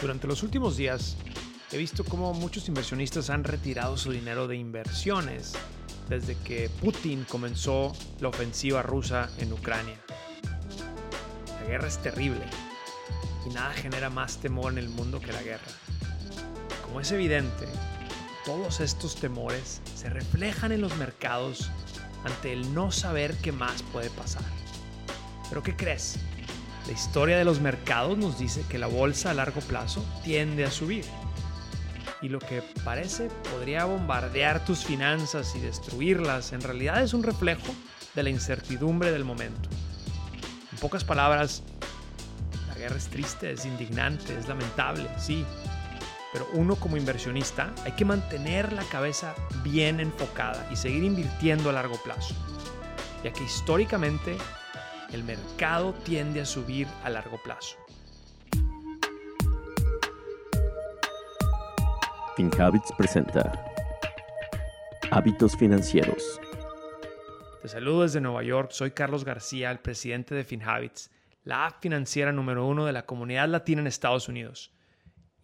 Durante los últimos días he visto cómo muchos inversionistas han retirado su dinero de inversiones desde que Putin comenzó la ofensiva rusa en Ucrania. La guerra es terrible y nada genera más temor en el mundo que la guerra. Como es evidente, todos estos temores se reflejan en los mercados ante el no saber qué más puede pasar. ¿Pero qué crees? La historia de los mercados nos dice que la bolsa a largo plazo tiende a subir. Y lo que parece podría bombardear tus finanzas y destruirlas, en realidad es un reflejo de la incertidumbre del momento. En pocas palabras, la guerra es triste, es indignante, es lamentable, sí. Pero uno como inversionista hay que mantener la cabeza bien enfocada y seguir invirtiendo a largo plazo, ya que históricamente el mercado tiende a subir a largo plazo. FinHabits presenta Hábitos Financieros. Te saludo desde Nueva York, soy Carlos García, el presidente de FinHabits, la app financiera número uno de la comunidad latina en Estados Unidos.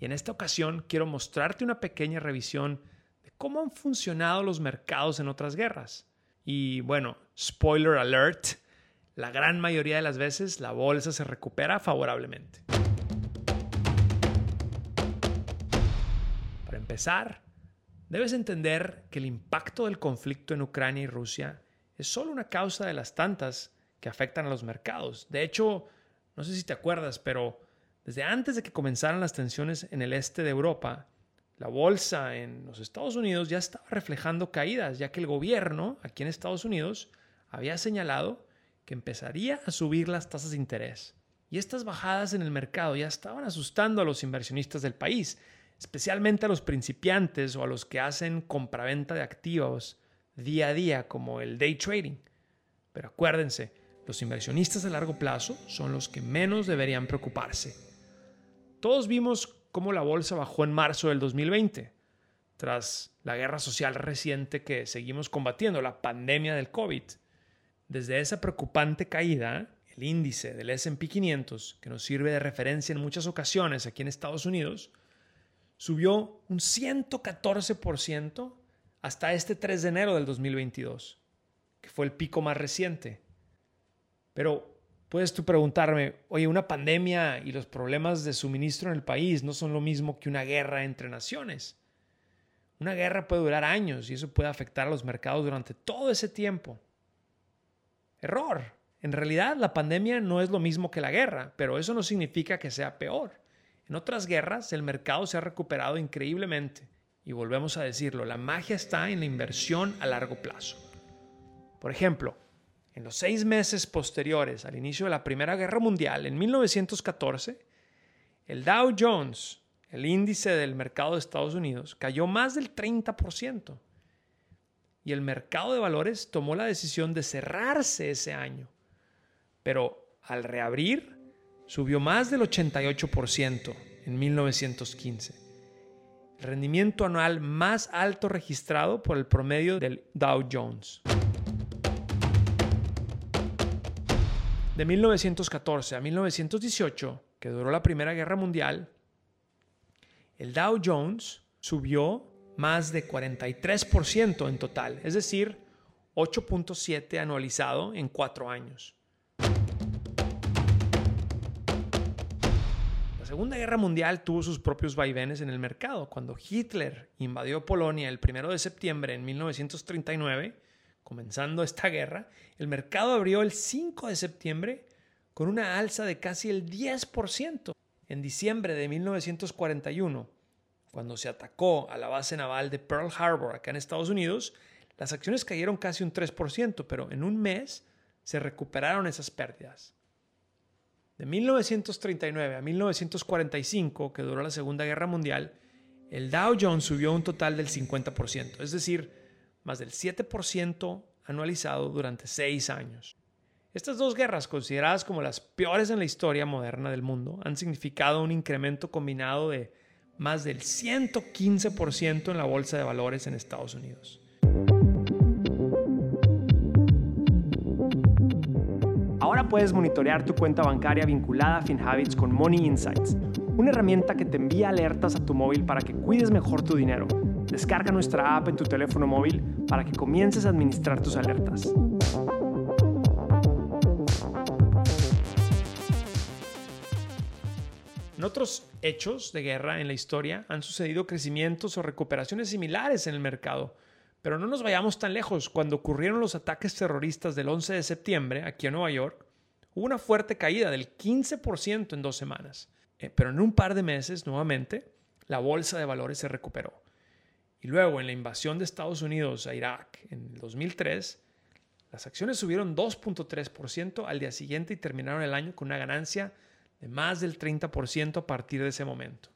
Y en esta ocasión quiero mostrarte una pequeña revisión de cómo han funcionado los mercados en otras guerras. Y bueno, spoiler alert, la gran mayoría de las veces la bolsa se recupera favorablemente. Para empezar, debes entender que el impacto del conflicto en Ucrania y Rusia es solo una causa de las tantas que afectan a los mercados. De hecho, no sé si te acuerdas, pero desde antes de que comenzaran las tensiones en el este de Europa, la bolsa en los Estados Unidos ya estaba reflejando caídas, ya que el gobierno aquí en Estados Unidos había señalado que empezaría a subir las tasas de interés. Y estas bajadas en el mercado ya estaban asustando a los inversionistas del país, especialmente a los principiantes o a los que hacen compraventa de activos día a día, como el day trading. Pero acuérdense, los inversionistas a largo plazo son los que menos deberían preocuparse. Todos vimos cómo la bolsa bajó en marzo del 2020, tras la guerra social reciente que seguimos combatiendo, la pandemia del COVID. Desde esa preocupante caída, el índice del SP 500, que nos sirve de referencia en muchas ocasiones aquí en Estados Unidos, subió un 114% hasta este 3 de enero del 2022, que fue el pico más reciente. Pero puedes tú preguntarme, oye, una pandemia y los problemas de suministro en el país no son lo mismo que una guerra entre naciones. Una guerra puede durar años y eso puede afectar a los mercados durante todo ese tiempo. Error. En realidad la pandemia no es lo mismo que la guerra, pero eso no significa que sea peor. En otras guerras el mercado se ha recuperado increíblemente. Y volvemos a decirlo, la magia está en la inversión a largo plazo. Por ejemplo, en los seis meses posteriores al inicio de la Primera Guerra Mundial, en 1914, el Dow Jones, el índice del mercado de Estados Unidos, cayó más del 30% y el mercado de valores tomó la decisión de cerrarse ese año. Pero al reabrir, subió más del 88% en 1915. El rendimiento anual más alto registrado por el promedio del Dow Jones. De 1914 a 1918, que duró la Primera Guerra Mundial, el Dow Jones subió más de 43% en total, es decir, 8.7 anualizado en cuatro años. La Segunda Guerra Mundial tuvo sus propios vaivenes en el mercado. Cuando Hitler invadió Polonia el 1 de septiembre en 1939, comenzando esta guerra, el mercado abrió el 5 de septiembre con una alza de casi el 10%. En diciembre de 1941, cuando se atacó a la base naval de Pearl Harbor acá en Estados Unidos, las acciones cayeron casi un 3%, pero en un mes se recuperaron esas pérdidas. De 1939 a 1945, que duró la Segunda Guerra Mundial, el Dow Jones subió un total del 50%, es decir, más del 7% anualizado durante seis años. Estas dos guerras, consideradas como las peores en la historia moderna del mundo, han significado un incremento combinado de más del 115% en la bolsa de valores en Estados Unidos. puedes monitorear tu cuenta bancaria vinculada a FinHabits con Money Insights, una herramienta que te envía alertas a tu móvil para que cuides mejor tu dinero. Descarga nuestra app en tu teléfono móvil para que comiences a administrar tus alertas. En otros hechos de guerra en la historia han sucedido crecimientos o recuperaciones similares en el mercado. Pero no nos vayamos tan lejos. Cuando ocurrieron los ataques terroristas del 11 de septiembre aquí en Nueva York, hubo una fuerte caída del 15% en dos semanas. Eh, pero en un par de meses, nuevamente, la bolsa de valores se recuperó. Y luego, en la invasión de Estados Unidos a Irak en el 2003, las acciones subieron 2.3% al día siguiente y terminaron el año con una ganancia de más del 30% a partir de ese momento.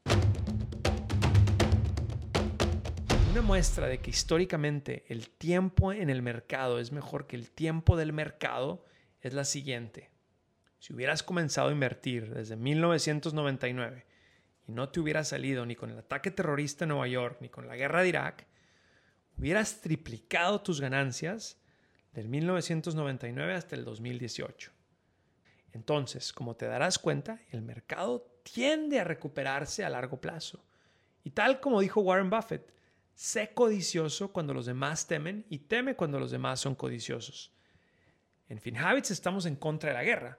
Una muestra de que históricamente el tiempo en el mercado es mejor que el tiempo del mercado es la siguiente. Si hubieras comenzado a invertir desde 1999 y no te hubieras salido ni con el ataque terrorista en Nueva York ni con la guerra de Irak, hubieras triplicado tus ganancias del 1999 hasta el 2018. Entonces, como te darás cuenta, el mercado tiende a recuperarse a largo plazo. Y tal como dijo Warren Buffett, sé codicioso cuando los demás temen y teme cuando los demás son codiciosos. En FinHabits estamos en contra de la guerra,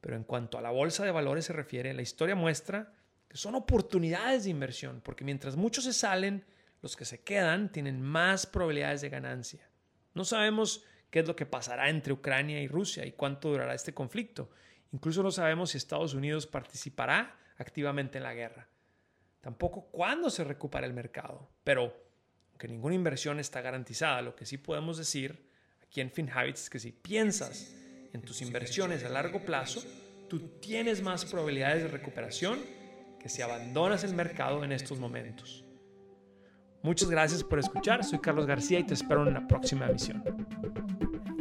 pero en cuanto a la bolsa de valores se refiere, la historia muestra que son oportunidades de inversión, porque mientras muchos se salen, los que se quedan tienen más probabilidades de ganancia. No sabemos qué es lo que pasará entre Ucrania y Rusia y cuánto durará este conflicto. Incluso no sabemos si Estados Unidos participará activamente en la guerra. Tampoco cuándo se recupera el mercado. Pero, aunque ninguna inversión está garantizada, lo que sí podemos decir aquí en FinHabits es que si piensas en tus inversiones a largo plazo, tú tienes más probabilidades de recuperación que si abandonas el mercado en estos momentos. Muchas gracias por escuchar. Soy Carlos García y te espero en la próxima emisión.